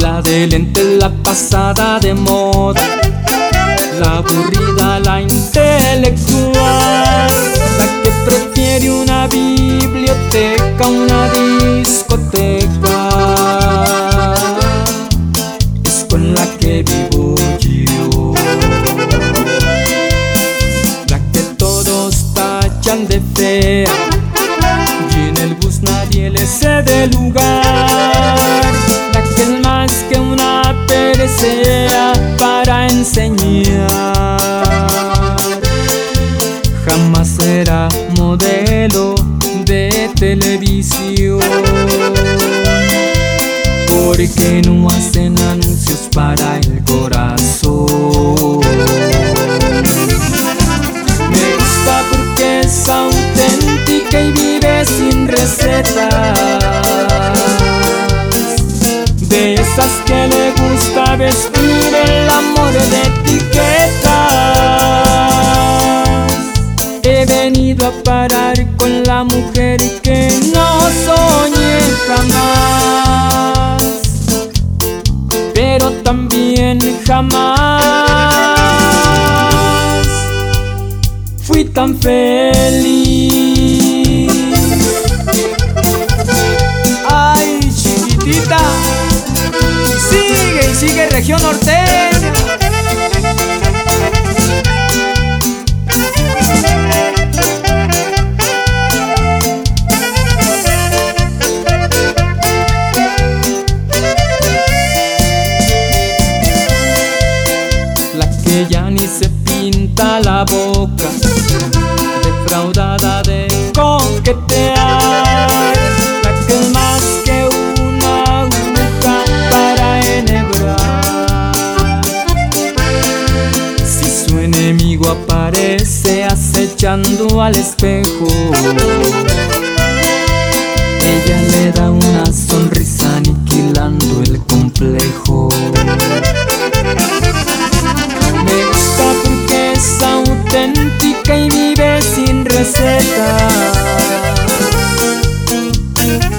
La de lente, la pasada de moda. La aburrida, la intelectual. La que prefiere una biblioteca, una discoteca. Es con la que vivo yo. La que todos tachan de fea. Y en el bus nadie le cede lugar. Enseñar. Jamás será modelo de televisión. Porque no hacen anuncios para el corazón. Me gusta porque es auténtica y vive sin recetas. De esas que le gusta vestir He venido a parar con la mujer que no soñé jamás. Pero también jamás fui tan feliz. Ay, chiquitita. Sigue y sigue región norteña. Ya ni se pinta la boca, defraudada de coquetear. La que más que una aguja para enhebrar. Si su enemigo aparece acechando al espejo, ella le da una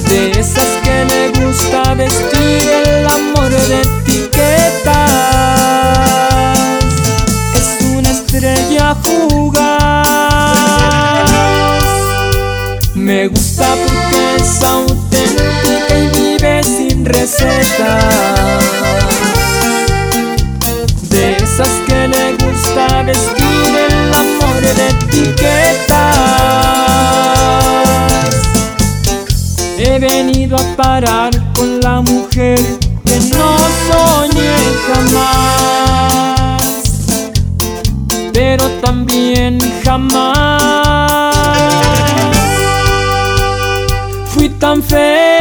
De esas que le gusta vestir el amor de etiquetas. Es una estrella fugaz. Me gusta porque es auténtica y vive sin receta de esas que le gusta vestir venido a parar con la mujer que no soñé jamás, pero también jamás fui tan feliz.